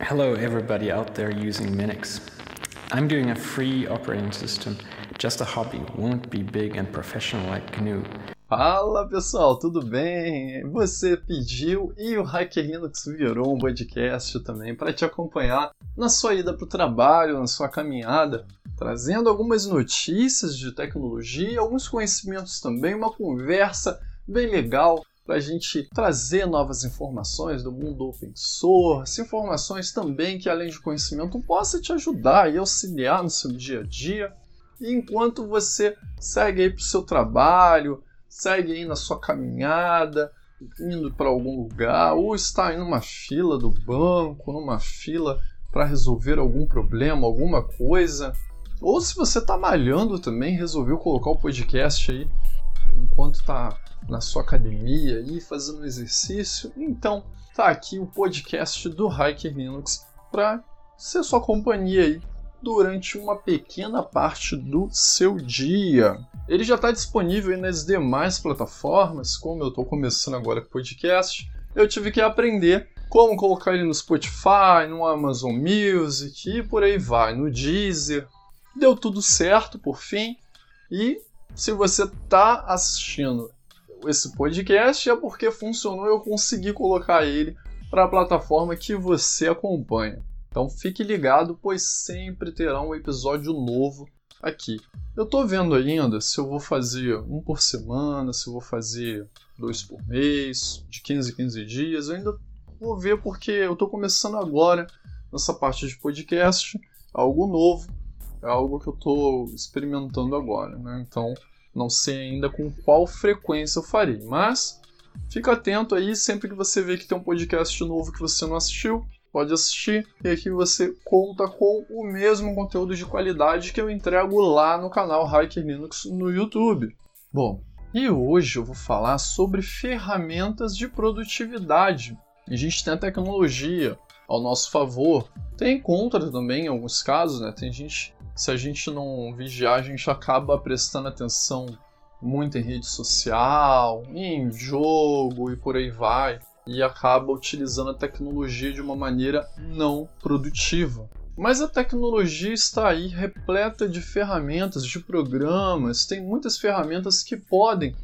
Hello, everybody out there using Minix. I'm doing a free operating system, just a hobby, won't be big and professional like GNU. Fala pessoal, tudo bem? Você pediu e o Hacker Linux virou um podcast também para te acompanhar na sua ida para o trabalho, na sua caminhada, trazendo algumas notícias de tecnologia, alguns conhecimentos também, uma conversa bem legal para a gente trazer novas informações do mundo open source, informações também que, além de conhecimento, possa te ajudar e auxiliar no seu dia a dia. E enquanto você segue aí para o seu trabalho, segue aí na sua caminhada, indo para algum lugar, ou está em uma fila do banco, numa fila para resolver algum problema, alguma coisa, ou se você está malhando também, resolveu colocar o podcast aí enquanto está na sua academia e fazendo exercício, então tá aqui o podcast do Hiker Linux para ser sua companhia aí durante uma pequena parte do seu dia. Ele já está disponível nas demais plataformas, como eu estou começando agora com o podcast, eu tive que aprender como colocar ele no Spotify, no Amazon Music e por aí vai, no Deezer. Deu tudo certo por fim. E se você está assistindo esse podcast é porque funcionou e eu consegui colocar ele para a plataforma que você acompanha. Então fique ligado, pois sempre terá um episódio novo aqui. Eu estou vendo ainda se eu vou fazer um por semana, se eu vou fazer dois por mês, de 15 em 15 dias. Eu ainda vou ver porque eu estou começando agora nessa parte de podcast, algo novo, é algo que eu estou experimentando agora, né? Então não sei ainda com qual frequência eu farei, mas fica atento aí sempre que você vê que tem um podcast novo que você não assistiu, pode assistir e aqui você conta com o mesmo conteúdo de qualidade que eu entrego lá no canal Hacker Linux no YouTube. Bom, e hoje eu vou falar sobre ferramentas de produtividade. A gente tem a tecnologia ao nosso favor, tem contra também em alguns casos, né? Tem gente se a gente não vigiar, a gente acaba prestando atenção muito em rede social, em jogo e por aí vai, e acaba utilizando a tecnologia de uma maneira não produtiva. Mas a tecnologia está aí repleta de ferramentas, de programas, tem muitas ferramentas que podem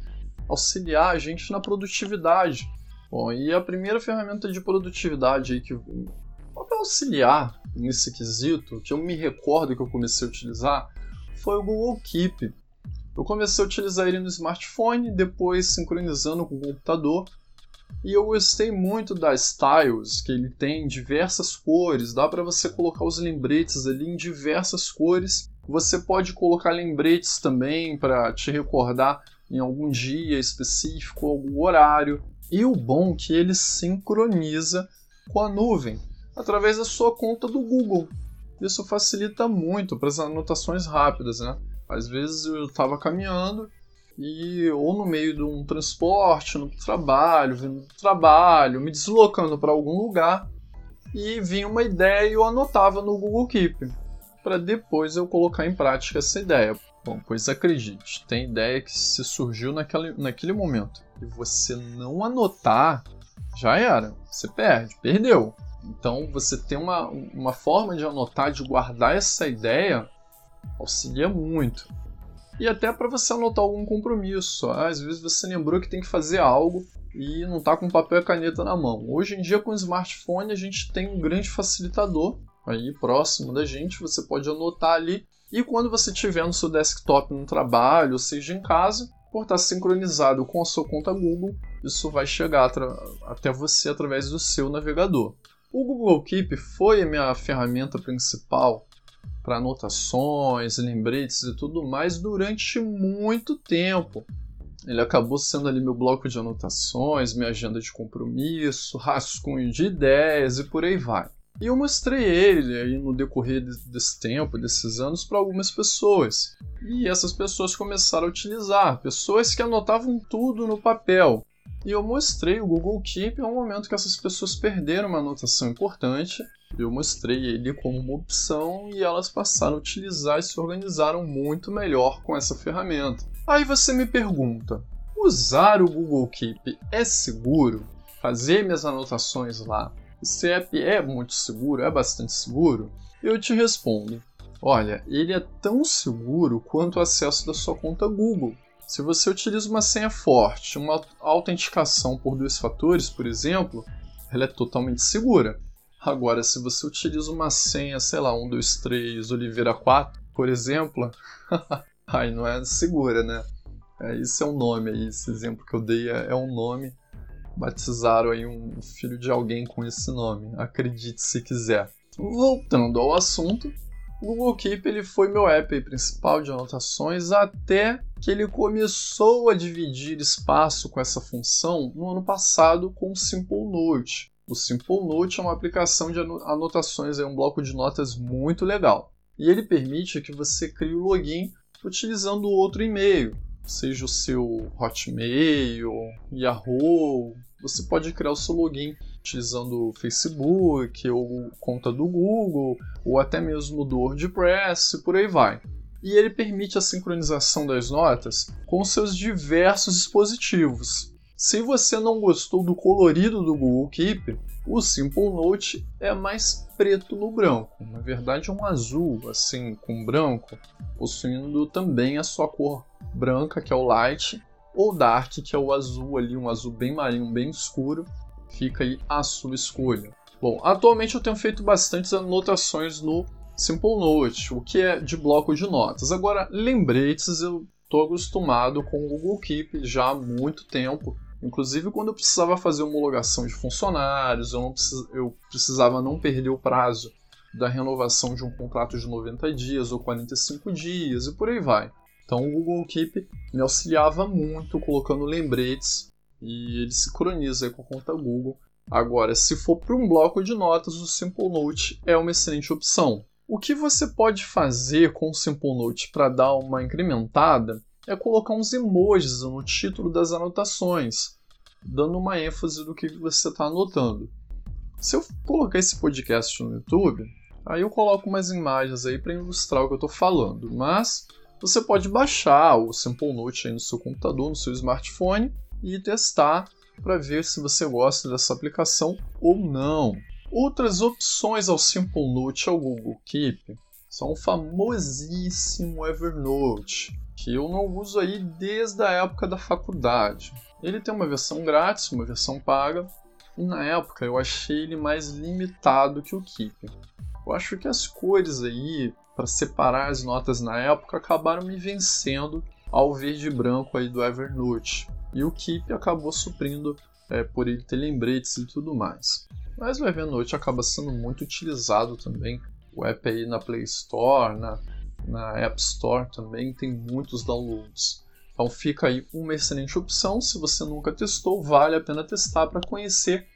auxiliar a gente na produtividade. Bom, e a primeira ferramenta de produtividade aí que pode auxiliar nesse quesito, que eu me recordo que eu comecei a utilizar, foi o Google Keep. Eu comecei a utilizar ele no smartphone, depois sincronizando com o computador, e eu gostei muito das tiles, que ele tem diversas cores, dá para você colocar os lembretes ali em diversas cores. Você pode colocar lembretes também para te recordar em algum dia específico, algum horário. E o bom é que ele sincroniza com a nuvem através da sua conta do Google. Isso facilita muito para as anotações rápidas, né? Às vezes eu estava caminhando e ou no meio de um transporte, no trabalho, vindo do trabalho, me deslocando para algum lugar e vinha uma ideia e eu anotava no Google Keep para depois eu colocar em prática essa ideia. Bom, pois acredite, tem ideia que se surgiu naquele, naquele momento e você não anotar, já era, você perde, perdeu. Então, você ter uma, uma forma de anotar, de guardar essa ideia, auxilia muito. E até para você anotar algum compromisso. Às vezes você lembrou que tem que fazer algo e não está com papel e caneta na mão. Hoje em dia, com o smartphone, a gente tem um grande facilitador aí próximo da gente. Você pode anotar ali. E quando você estiver no seu desktop no trabalho, ou seja, em casa, por estar sincronizado com a sua conta Google, isso vai chegar até você através do seu navegador. O Google Keep foi a minha ferramenta principal para anotações, lembretes e tudo mais durante muito tempo. Ele acabou sendo ali meu bloco de anotações, minha agenda de compromisso, rascunho de ideias e por aí vai. E eu mostrei ele aí no decorrer desse tempo, desses anos, para algumas pessoas. E essas pessoas começaram a utilizar, pessoas que anotavam tudo no papel. E eu mostrei o Google Keep em um momento que essas pessoas perderam uma anotação importante. Eu mostrei ele como uma opção e elas passaram a utilizar e se organizaram muito melhor com essa ferramenta. Aí você me pergunta: usar o Google Keep é seguro? Fazer minhas anotações lá esse app é muito seguro, é bastante seguro? Eu te respondo: olha, ele é tão seguro quanto o acesso da sua conta Google. Se você utiliza uma senha forte, uma autenticação por dois fatores, por exemplo, ela é totalmente segura. Agora, se você utiliza uma senha, sei lá, 123 Oliveira 4, por exemplo, aí não é segura, né? É, esse é um nome aí, esse exemplo que eu dei é, é um nome. Batizaram aí um filho de alguém com esse nome, acredite se quiser. Voltando ao assunto, Google Keep ele foi meu app principal de anotações até que ele começou a dividir espaço com essa função no ano passado com o Simple Note. O Simple Note é uma aplicação de anotações, é um bloco de notas muito legal. E ele permite que você crie o login utilizando outro e-mail, seja o seu Hotmail, Yahoo, você pode criar o seu login utilizando o Facebook ou conta do Google ou até mesmo do WordPress e por aí vai. E ele permite a sincronização das notas com seus diversos dispositivos. Se você não gostou do colorido do Google Keep, o Simple Note é mais preto no branco, na verdade é um azul, assim, com branco, possuindo também a sua cor branca, que é o light, ou dark, que é o azul ali, um azul bem marinho, bem escuro, fica aí a sua escolha. Bom, atualmente eu tenho feito bastantes anotações no Simple Note, o que é de bloco de notas. Agora, lembretes eu estou acostumado com o Google Keep já há muito tempo, Inclusive, quando eu precisava fazer homologação de funcionários, eu, precisava não perder o prazo da renovação de um contrato de 90 dias ou 45 dias e por aí vai. Então, o Google Keep me auxiliava muito colocando lembretes e ele sincroniza com a conta Google. Agora, se for para um bloco de notas, o Simple Note é uma excelente opção. O que você pode fazer com o Simple Note para dar uma incrementada é colocar uns emojis no título das anotações, dando uma ênfase do que você está anotando. Se eu colocar esse podcast no YouTube, aí eu coloco umas imagens aí para ilustrar o que eu estou falando, mas você pode baixar o Simple Note aí no seu computador, no seu smartphone e testar para ver se você gosta dessa aplicação ou não. Outras opções ao Simple Note ao Google Keep são o famosíssimo Evernote que eu não uso aí desde a época da faculdade. Ele tem uma versão grátis, uma versão paga, e na época eu achei ele mais limitado que o Keep. Eu acho que as cores aí, para separar as notas na época, acabaram me vencendo ao verde e branco aí do Evernote. E o Keep acabou suprindo é, por ele ter lembretes e tudo mais. Mas o Evernote acaba sendo muito utilizado também. O app aí na Play Store, na na App Store também tem muitos downloads. Então fica aí uma excelente opção. Se você nunca testou, vale a pena testar para conhecer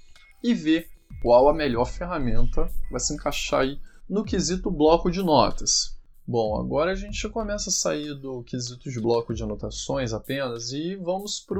e ver qual a melhor ferramenta vai se encaixar aí no quesito bloco de notas. Bom, agora a gente começa a sair do quesito de bloco de anotações apenas e vamos para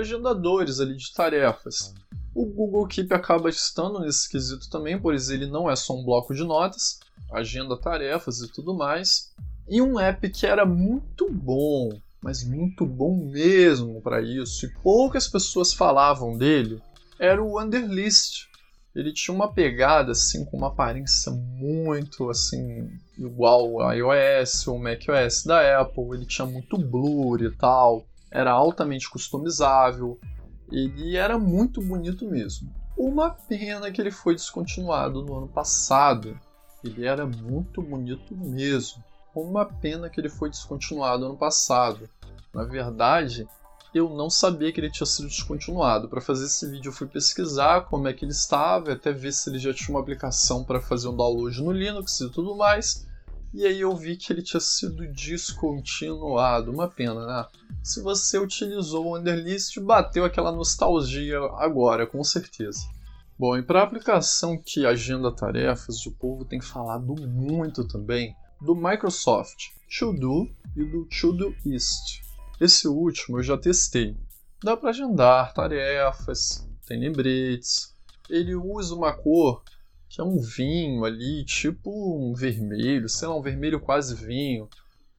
agendadores ali de tarefas. O Google Keep acaba estando nesse quesito também, pois ele não é só um bloco de notas, agenda tarefas e tudo mais. E um app que era muito bom, mas muito bom mesmo para isso, e poucas pessoas falavam dele, era o Underlist. Ele tinha uma pegada assim com uma aparência muito assim igual ao iOS ou macOS da Apple. Ele tinha muito blur e tal, era altamente customizável. Ele era muito bonito mesmo. Uma pena que ele foi descontinuado no ano passado, ele era muito bonito mesmo. Uma pena que ele foi descontinuado ano passado. Na verdade, eu não sabia que ele tinha sido descontinuado. Para fazer esse vídeo, eu fui pesquisar como é que ele estava, até ver se ele já tinha uma aplicação para fazer um download no Linux e tudo mais. E aí eu vi que ele tinha sido descontinuado. Uma pena, né? Se você utilizou o Underlist, bateu aquela nostalgia agora, com certeza. Bom, e para a aplicação que agenda tarefas, o povo tem falado muito também do Microsoft To Do e do Todoist. Esse último eu já testei. Dá para agendar tarefas, tem lembretes. Ele usa uma cor que é um vinho ali, tipo um vermelho, sei lá, um vermelho quase vinho.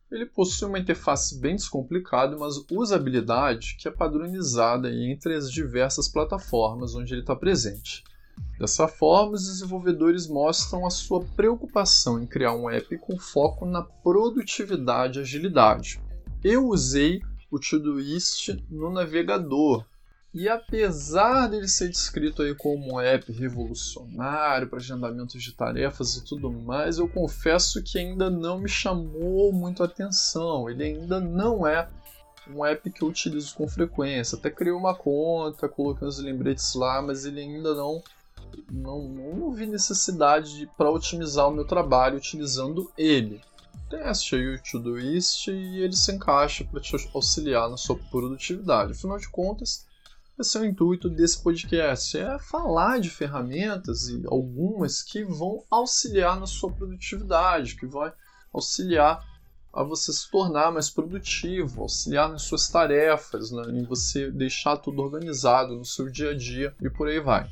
Ele possui uma interface bem descomplicada, mas usabilidade que é padronizada entre as diversas plataformas onde ele está presente. Dessa forma, os desenvolvedores mostram a sua preocupação em criar um app com foco na produtividade e agilidade. Eu usei o Todoist no navegador e apesar dele ser descrito aí como um app revolucionário para agendamentos de tarefas e tudo mais, eu confesso que ainda não me chamou muito a atenção. Ele ainda não é um app que eu utilizo com frequência. Até criei uma conta, coloquei os lembretes lá, mas ele ainda não não, não vi necessidade para otimizar o meu trabalho utilizando ele. Teste aí o Todoist e ele se encaixa para te auxiliar na sua produtividade. Afinal de contas, esse é o intuito desse podcast, é falar de ferramentas e algumas que vão auxiliar na sua produtividade, que vai auxiliar a você se tornar mais produtivo, auxiliar nas suas tarefas, né, em você deixar tudo organizado no seu dia a dia e por aí vai.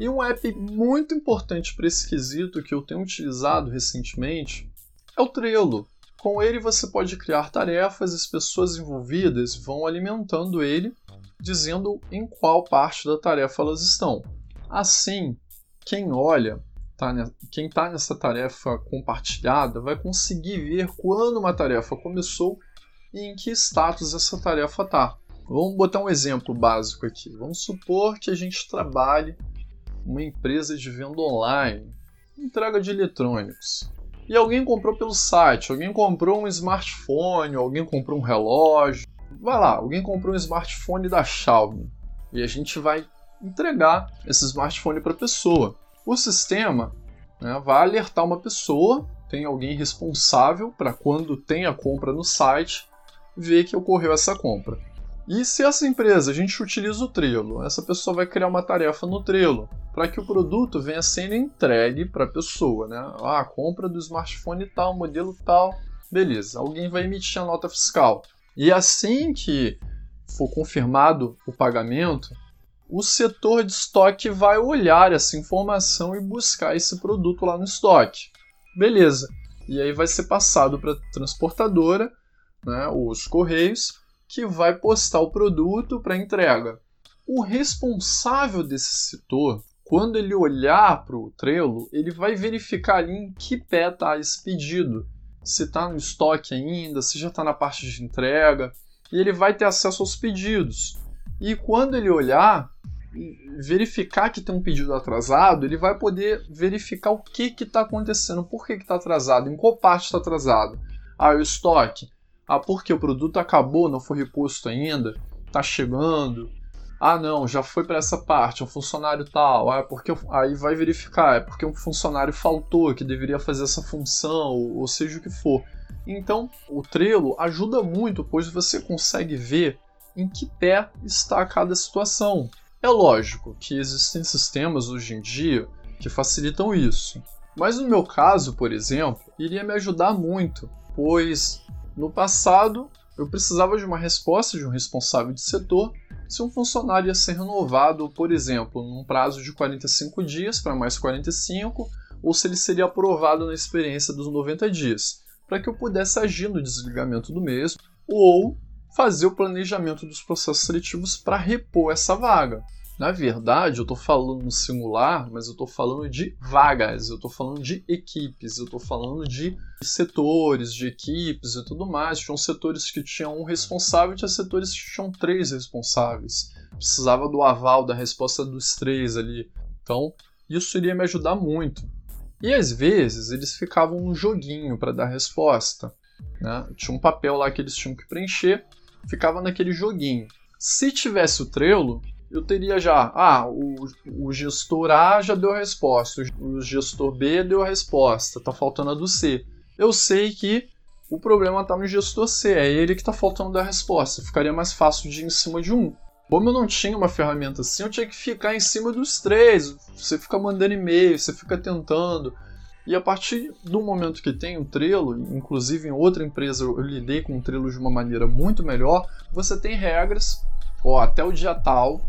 E um app muito importante para esse quesito que eu tenho utilizado recentemente é o Trello. Com ele você pode criar tarefas e as pessoas envolvidas vão alimentando ele dizendo em qual parte da tarefa elas estão. Assim, quem olha, tá, quem está nessa tarefa compartilhada, vai conseguir ver quando uma tarefa começou e em que status essa tarefa está. Vamos botar um exemplo básico aqui. Vamos supor que a gente trabalhe uma empresa de venda online, entrega de eletrônicos. E alguém comprou pelo site, alguém comprou um smartphone, alguém comprou um relógio, vai lá, alguém comprou um smartphone da Xiaomi e a gente vai entregar esse smartphone para a pessoa. O sistema né, vai alertar uma pessoa, tem alguém responsável para quando tem a compra no site, ver que ocorreu essa compra. E se essa empresa a gente utiliza o Trello, essa pessoa vai criar uma tarefa no Trello para que o produto venha sendo entregue para a pessoa, né? Ah, compra do smartphone tal, modelo tal, beleza. Alguém vai emitir a nota fiscal. E assim que for confirmado o pagamento, o setor de estoque vai olhar essa informação e buscar esse produto lá no estoque. Beleza. E aí vai ser passado para a transportadora, né, os correios, que vai postar o produto para entrega. O responsável desse setor, quando ele olhar para o Trello, ele vai verificar ali em que pé está esse pedido se está no estoque ainda, se já está na parte de entrega, e ele vai ter acesso aos pedidos. E quando ele olhar, verificar que tem um pedido atrasado, ele vai poder verificar o que está acontecendo, por que está atrasado, em qual parte está atrasado. Ah, o estoque. Ah, porque o produto acabou, não foi reposto ainda, está chegando. Ah, não, já foi para essa parte, um funcionário tal. Ah, porque aí vai verificar, é porque um funcionário faltou que deveria fazer essa função, ou seja o que for. Então, o Trello ajuda muito, pois você consegue ver em que pé está cada situação. É lógico que existem sistemas hoje em dia que facilitam isso. Mas no meu caso, por exemplo, iria me ajudar muito, pois no passado eu precisava de uma resposta de um responsável de setor se um funcionário ia ser renovado, por exemplo, num prazo de 45 dias para mais 45, ou se ele seria aprovado na experiência dos 90 dias, para que eu pudesse agir no desligamento do mesmo, ou fazer o planejamento dos processos seletivos para repor essa vaga. Na verdade, eu estou falando singular, mas eu estou falando de vagas, eu estou falando de equipes, eu estou falando de setores, de equipes e tudo mais. Tinham setores que tinham um responsável e tinha setores que tinham três responsáveis. Precisava do aval, da resposta dos três ali. Então, isso iria me ajudar muito. E às vezes eles ficavam no joguinho para dar resposta. Né? Tinha um papel lá que eles tinham que preencher, ficava naquele joguinho. Se tivesse o Trello, eu teria já, ah, o, o gestor A já deu a resposta, o gestor B deu a resposta, tá faltando a do C. Eu sei que o problema está no gestor C, é ele que está faltando da resposta. Ficaria mais fácil de ir em cima de um. Como eu não tinha uma ferramenta assim, eu tinha que ficar em cima dos três. Você fica mandando e-mail, você fica tentando. E a partir do momento que tem o Trello, inclusive em outra empresa eu lidei com o Trello de uma maneira muito melhor, você tem regras, ó, até o dia tal,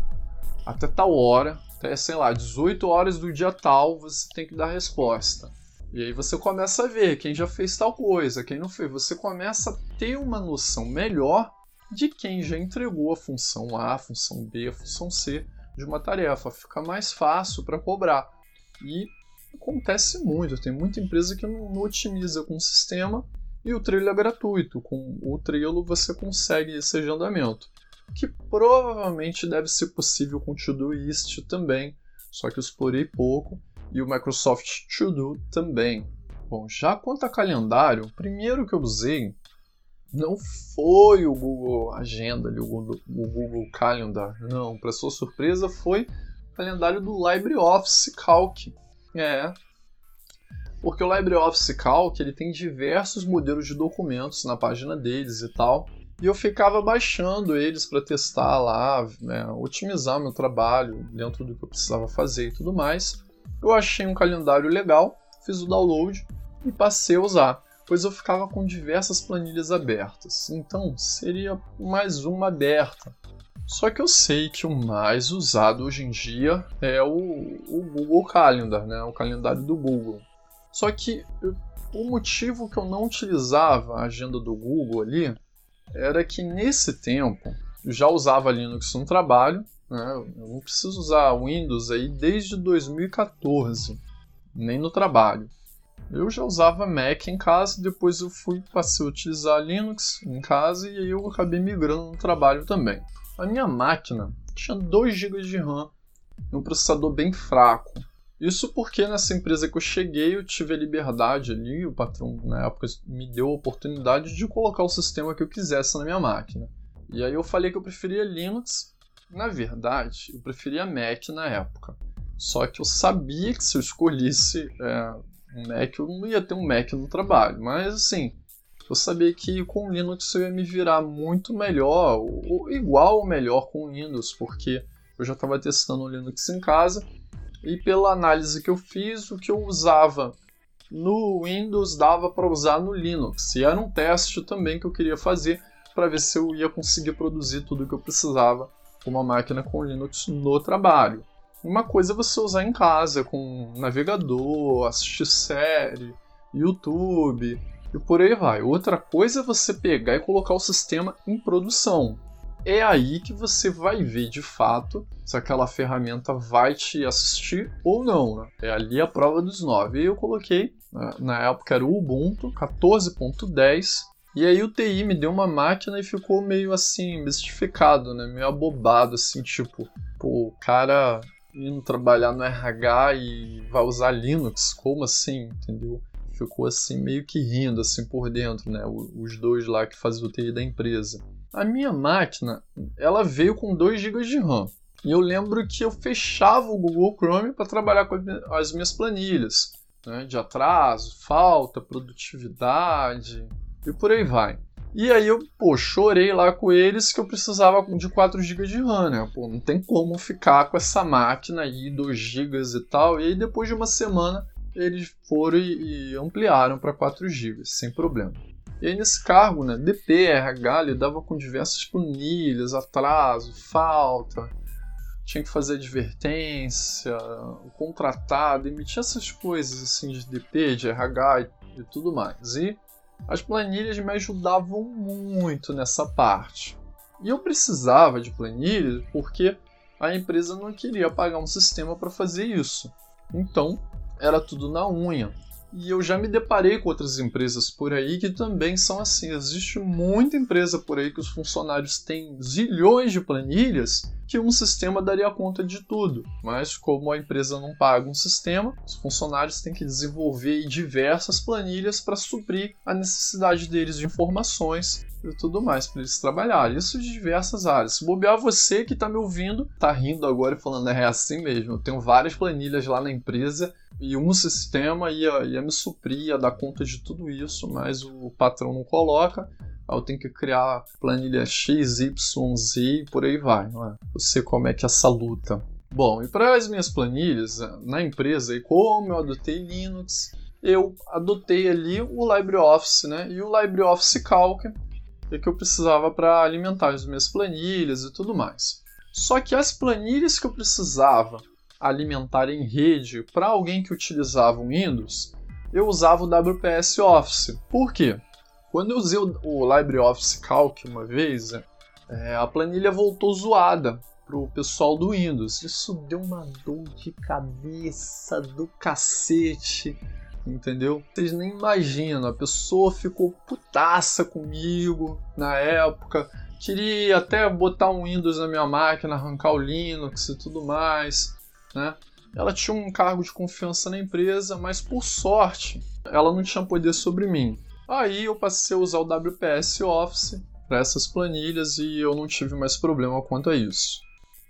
até tal hora, até sei lá, 18 horas do dia tal, você tem que dar resposta. E aí você começa a ver quem já fez tal coisa, quem não fez. Você começa a ter uma noção melhor de quem já entregou a função A, a função B, a função C de uma tarefa, fica mais fácil para cobrar. E acontece muito, tem muita empresa que não, otimiza com o sistema e o Trello é gratuito. Com o Trello você consegue esse agendamento, que provavelmente deve ser possível com Todoist também, só que eu explorei pouco, e o Microsoft To Do também. Bom, já quanto a calendário, o primeiro que eu usei não foi o Google Agenda, o Google, o Google Calendar, não. Para sua surpresa, foi o calendário do LibreOffice Calc. É, porque o LibreOffice Calc ele tem diversos modelos de documentos na página deles e tal. E eu ficava baixando eles para testar lá, né, otimizar meu trabalho dentro do que eu precisava fazer e tudo mais. Eu achei um calendário legal, fiz o download e passei a usar pois eu ficava com diversas planilhas abertas, então seria mais uma aberta. Só que eu sei que o mais usado hoje em dia é o, o Google Calendar, né? o calendário do Google. Só que eu, o motivo que eu não utilizava a agenda do Google ali era que nesse tempo eu já usava Linux no trabalho, né? eu não preciso usar Windows aí desde 2014, nem no trabalho. Eu já usava Mac em casa, depois eu fui passei a utilizar Linux em casa e aí eu acabei migrando no trabalho também. A minha máquina tinha 2 GB de RAM e um processador bem fraco. Isso porque nessa empresa que eu cheguei eu tive a liberdade ali, o patrão na época me deu a oportunidade de colocar o sistema que eu quisesse na minha máquina. E aí eu falei que eu preferia Linux. Na verdade, eu preferia Mac na época. Só que eu sabia que se eu escolhesse é, um Mac, eu não ia ter um Mac no trabalho. Mas assim, eu sabia que com Linux eu ia me virar muito melhor, ou igual ou melhor com Windows, porque eu já estava testando o Linux em casa e pela análise que eu fiz, o que eu usava no Windows dava para usar no Linux. E era um teste também que eu queria fazer para ver se eu ia conseguir produzir tudo o que eu precisava com uma máquina com Linux no trabalho. Uma coisa é você usar em casa, com navegador, assistir série, YouTube e por aí vai. Outra coisa é você pegar e colocar o sistema em produção. É aí que você vai ver de fato se aquela ferramenta vai te assistir ou não. Né? É ali a prova dos nove. E eu coloquei, né, na época era o Ubuntu 14.10, e aí o TI me deu uma máquina e ficou meio assim, mistificado, né? Meio abobado, assim, tipo, pô, o cara indo trabalhar no RH e vai usar Linux? Como assim? Entendeu? Ficou assim meio que rindo assim por dentro, né? Os dois lá que fazem o TI da empresa. A minha máquina, ela veio com 2 GB de RAM. E eu lembro que eu fechava o Google Chrome para trabalhar com as minhas planilhas, né? de atraso, falta, produtividade e por aí vai. E aí eu, pô, chorei lá com eles que eu precisava de 4 GB de RAM, né? Pô, não tem como ficar com essa máquina aí, 2 GB e tal. E aí depois de uma semana eles foram e, ampliaram para 4 GB, sem problema. E aí nesse cargo, né, DP, RH, lidava com diversas planilhas, atraso, falta, tinha que fazer advertência, contratar, demitir essas coisas assim de DP, de RH e tudo mais. E as planilhas me ajudavam muito nessa parte. E eu precisava de planilhas porque a empresa não queria pagar um sistema para fazer isso. Então, era tudo na unha. E eu já me deparei com outras empresas por aí que também são assim. Existe muita empresa por aí que os funcionários têm zilhões de planilhas que um sistema daria conta de tudo. Mas como a empresa não paga um sistema, os funcionários têm que desenvolver diversas planilhas para suprir a necessidade deles de informações e tudo mais para eles trabalharem. Isso de diversas áreas. Se bobear você que está me ouvindo, está rindo agora e falando é assim mesmo. Eu tenho várias planilhas lá na empresa e um sistema ia, ia me suprir, ia dar conta de tudo isso, mas o patrão não coloca. Eu tenho que criar planilha X, Y, Z e por aí vai. Não é? Sei como é que é essa luta. Bom, e para as minhas planilhas na empresa, e como eu adotei Linux, eu adotei ali o LibreOffice, né? E o LibreOffice Calc, é que eu precisava para alimentar as minhas planilhas e tudo mais. Só que as planilhas que eu precisava alimentar em rede para alguém que utilizava o Windows, eu usava o WPS Office. Por quê? Quando eu usei o, LibreOffice Calc uma vez, é, a planilha voltou zoada. pro pessoal do Windows. Isso deu uma dor de cabeça do cacete, entendeu? Vocês nem imaginam, a pessoa ficou putaça comigo na época. Queria até botar um Windows na minha máquina, arrancar o Linux e tudo mais, né? Ela tinha um cargo de confiança na empresa, mas por sorte, ela não tinha poder sobre mim. Aí eu passei a usar o WPS Office para essas planilhas e eu não tive mais problema quanto a isso.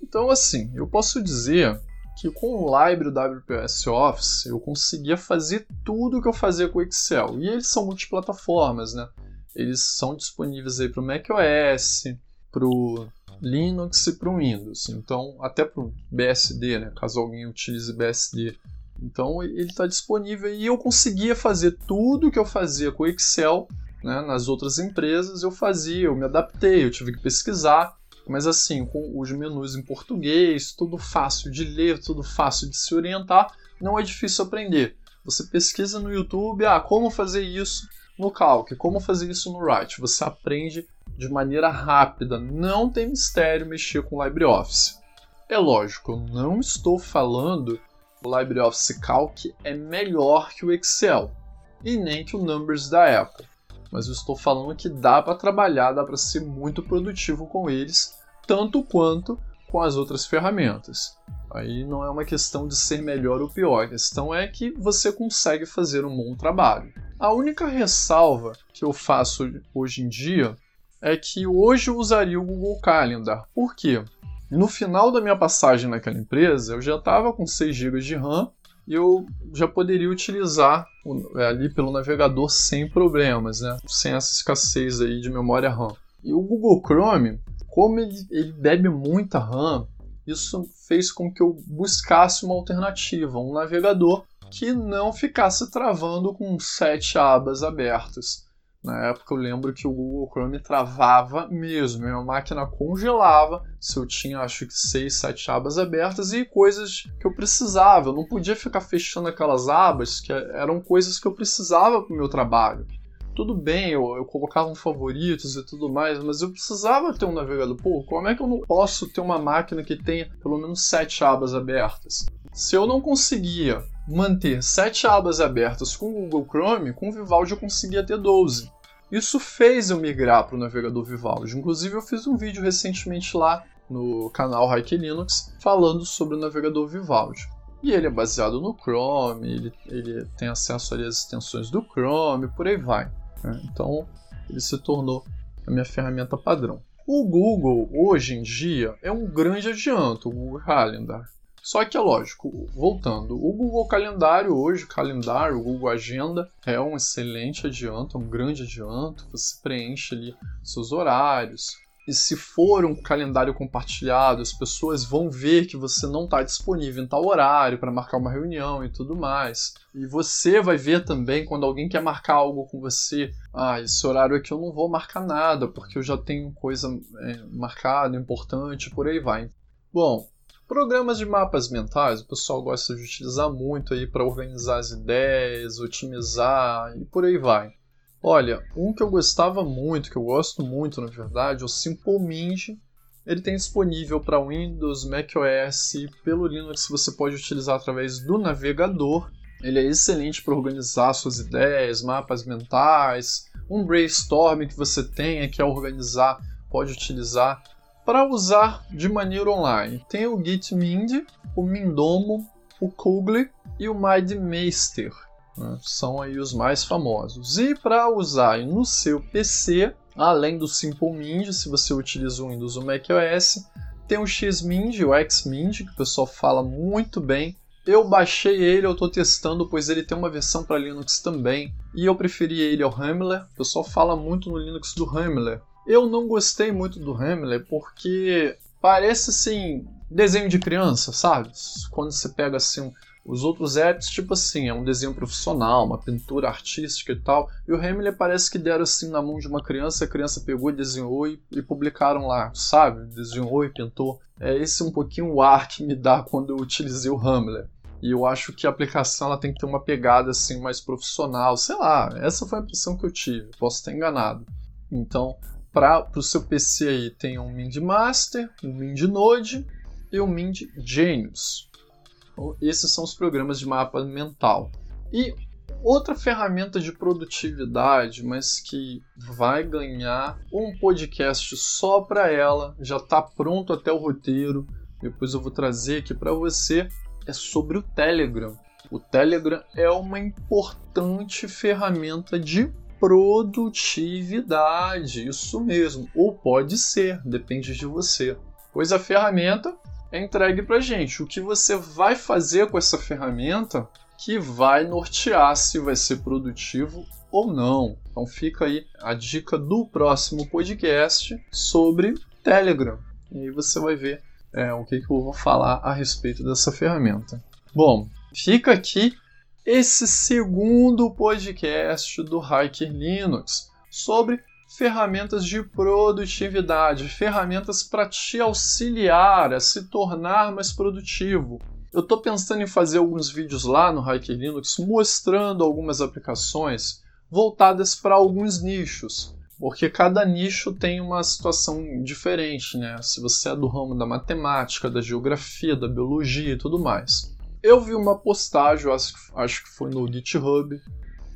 Então, assim, eu posso dizer que com o library WPS Office eu conseguia fazer tudo o que eu fazia com o Excel. E eles são multiplataformas, né? Eles são disponíveis aí para o macOS, para o Linux e para o Windows. Então, até para o BSD, né? Caso alguém utilize BSD. Então, ele está disponível e eu conseguia fazer tudo que eu fazia com o Excel né? nas outras empresas. Eu fazia, eu me adaptei, eu tive que pesquisar mas assim, com os menus em português, tudo fácil de ler, tudo fácil de se orientar, não é difícil aprender. Você pesquisa no YouTube, ah, como fazer isso no Calc, como fazer isso no Write. Você aprende de maneira rápida, não tem mistério mexer com o LibreOffice. É lógico, eu não estou falando o LibreOffice Calc é melhor que o Excel e nem que o Numbers da Apple mas eu estou falando que dá para trabalhar, dá para ser muito produtivo com eles, tanto quanto com as outras ferramentas. Aí não é uma questão de ser melhor ou pior, a questão é que você consegue fazer um bom trabalho. A única ressalva que eu faço hoje em dia é que hoje eu usaria o Google Calendar. Por quê? No final da minha passagem naquela empresa, eu já estava com 6 GB de RAM e eu já poderia utilizar é, ali pelo navegador sem problemas, né? Sem essa escassez aí de memória RAM. E o Google Chrome, como ele, ele bebe muita RAM, isso fez com que eu buscasse uma alternativa, um navegador que não ficasse travando com sete abas abertas. Na época eu lembro que o Google Chrome travava mesmo, minha máquina congelava se eu tinha acho que 6, 7 abas abertas e coisas que eu precisava. Eu não podia ficar fechando aquelas abas que eram coisas que eu precisava para o meu trabalho. Tudo bem, eu, eu colocava um favoritos e tudo mais, mas eu precisava ter um navegador. Pô, como é que eu não posso ter uma máquina que tenha pelo menos 7 abas abertas? Se eu não conseguia manter 7 abas abertas com o Google Chrome, com o Vivaldi eu conseguia ter 12. Isso fez eu migrar para o navegador Vivaldi. Inclusive, eu fiz um vídeo recentemente lá no canal Hike Linux falando sobre o navegador Vivaldi. E ele é baseado no Chrome, ele, ele tem acesso às extensões do Chrome, por aí vai. Né? Então, ele se tornou a minha ferramenta padrão. O Google, hoje em dia, é um grande adianto, o Google Calendar. Só que é lógico, voltando, o Google Calendário hoje, calendário, o Google Agenda é um excelente adianto, um grande adianto. Você preenche ali seus horários. E se for um calendário compartilhado, as pessoas vão ver que você não está disponível em tal horário para marcar uma reunião e tudo mais. E você vai ver também quando alguém quer marcar algo com você. Ah, esse horário aqui eu não vou marcar nada, porque eu já tenho coisa é, marcada, importante, por aí vai. Bom, Programas de mapas mentais o pessoal gosta de utilizar muito aí para organizar as ideias, otimizar e por aí vai. Olha, um que eu gostava muito, que eu gosto muito na verdade, é o Simple Mint. Ele tem disponível para Windows, macOS e pelo Linux você pode utilizar através do navegador. Ele é excelente para organizar suas ideias, mapas mentais, um brainstorm que você tenha que organizar, pode utilizar para usar de maneira online. Tem o Gitmind, o Mindomo, o Kugli e o MindMeister. Né? São aí os mais famosos. E para usar no seu PC, além do SimpleMind, se você utiliza o Windows ou macOS, tem o Xmind, o Xmind, que o pessoal fala muito bem. Eu baixei ele, eu estou testando, pois ele tem uma versão para Linux também. E eu preferi ele ao Hamler. O pessoal fala muito no Linux do Hamler. Eu não gostei muito do Hamlet porque parece assim desenho de criança, sabe? Quando você pega assim os outros apps, tipo assim, é um desenho profissional, uma pintura artística e tal. E o Hamlet parece que deram assim na mão de uma criança, a criança pegou e desenhou e, e publicaram lá, sabe? Desenhou e pintou. É esse um pouquinho o ar que me dá quando eu utilizei o Hamlet. E eu acho que a aplicação ela tem que ter uma pegada assim mais profissional, sei lá. Essa foi a impressão que eu tive. Posso estar enganado. Então, para o seu PC aí tem um Mind Master, um Mind Node e um Mind Genius. Então, esses são os programas de mapa mental. E outra ferramenta de produtividade, mas que vai ganhar um podcast só para ela, já está pronto até o roteiro. Depois eu vou trazer aqui para você é sobre o Telegram. O Telegram é uma importante ferramenta de produtividade, isso mesmo, ou pode ser, depende de você. Pois a ferramenta é entregue para gente. O que você vai fazer com essa ferramenta que vai nortear se vai ser produtivo ou não. Então fica aí a dica do próximo podcast sobre Telegram. E aí você vai ver é, o que, que eu vou falar a respeito dessa ferramenta. Bom, fica aqui esse segundo podcast do Hiker Linux sobre ferramentas de produtividade, ferramentas para te auxiliar a se tornar mais produtivo. Eu estou pensando em fazer alguns vídeos lá no Hiker Linux mostrando algumas aplicações voltadas para alguns nichos porque cada nicho tem uma situação diferente, né? Se você é do ramo da matemática, da geografia, da biologia e tudo mais. Eu vi uma postagem, acho, acho que foi no GitHub,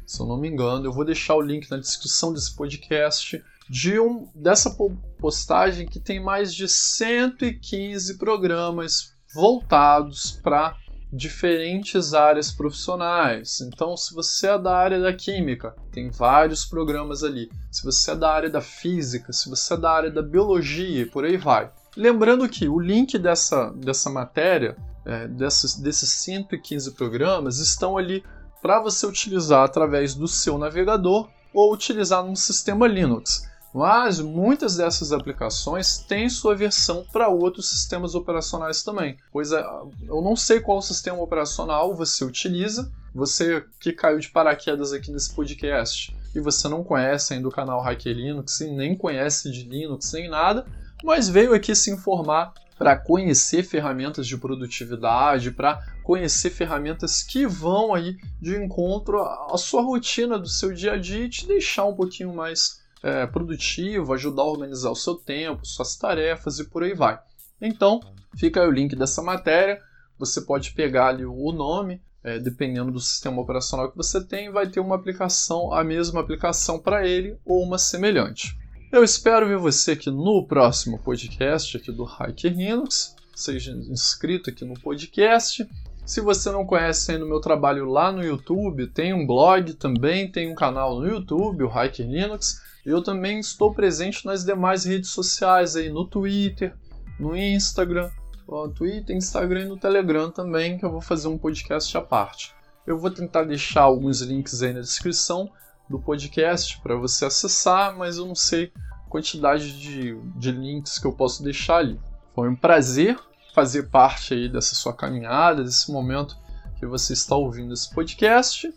se eu não me engano. Eu vou deixar o link na descrição desse podcast de um dessa postagem que tem mais de 115 programas voltados para diferentes áreas profissionais. Então, se você é da área da química, tem vários programas ali. Se você é da área da física, se você é da área da biologia, por aí vai. Lembrando que o link dessa, dessa matéria, é, desses, desses 115 programas, estão ali para você utilizar através do seu navegador ou utilizar num sistema Linux. Mas muitas dessas aplicações têm sua versão para outros sistemas operacionais também. Pois é, eu não sei qual sistema operacional você utiliza, você que caiu de paraquedas aqui nesse podcast e você não conhece ainda o canal Hacker Linux e nem conhece de Linux nem nada, mas veio aqui se informar para conhecer ferramentas de produtividade, para conhecer ferramentas que vão aí de encontro à sua rotina do seu dia a dia e te deixar um pouquinho mais é, produtivo, ajudar a organizar o seu tempo, suas tarefas e por aí vai. Então, fica aí o link dessa matéria. Você pode pegar ali o nome, é, dependendo do sistema operacional que você tem, vai ter uma aplicação, a mesma aplicação para ele ou uma semelhante. Eu espero ver você aqui no próximo podcast aqui do Hiker Linux. Seja inscrito aqui no podcast. Se você não conhece ainda o meu trabalho lá no YouTube, tem um blog também, tem um canal no YouTube, o Hiker Linux. Eu também estou presente nas demais redes sociais aí, no Twitter, no Instagram, no Twitter, Instagram e no Telegram também, que eu vou fazer um podcast à parte. Eu vou tentar deixar alguns links aí na descrição do podcast para você acessar, mas eu não sei a quantidade de, de links que eu posso deixar ali. Foi um prazer fazer parte aí dessa sua caminhada, desse momento que você está ouvindo esse podcast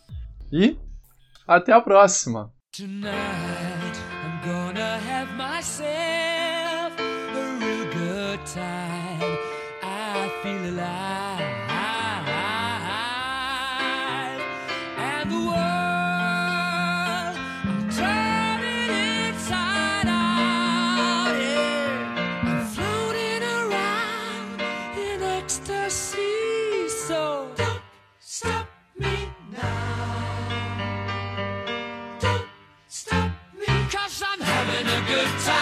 e até a próxima! Tonight I'm gonna have myself a real good time. I feel alive. Good time.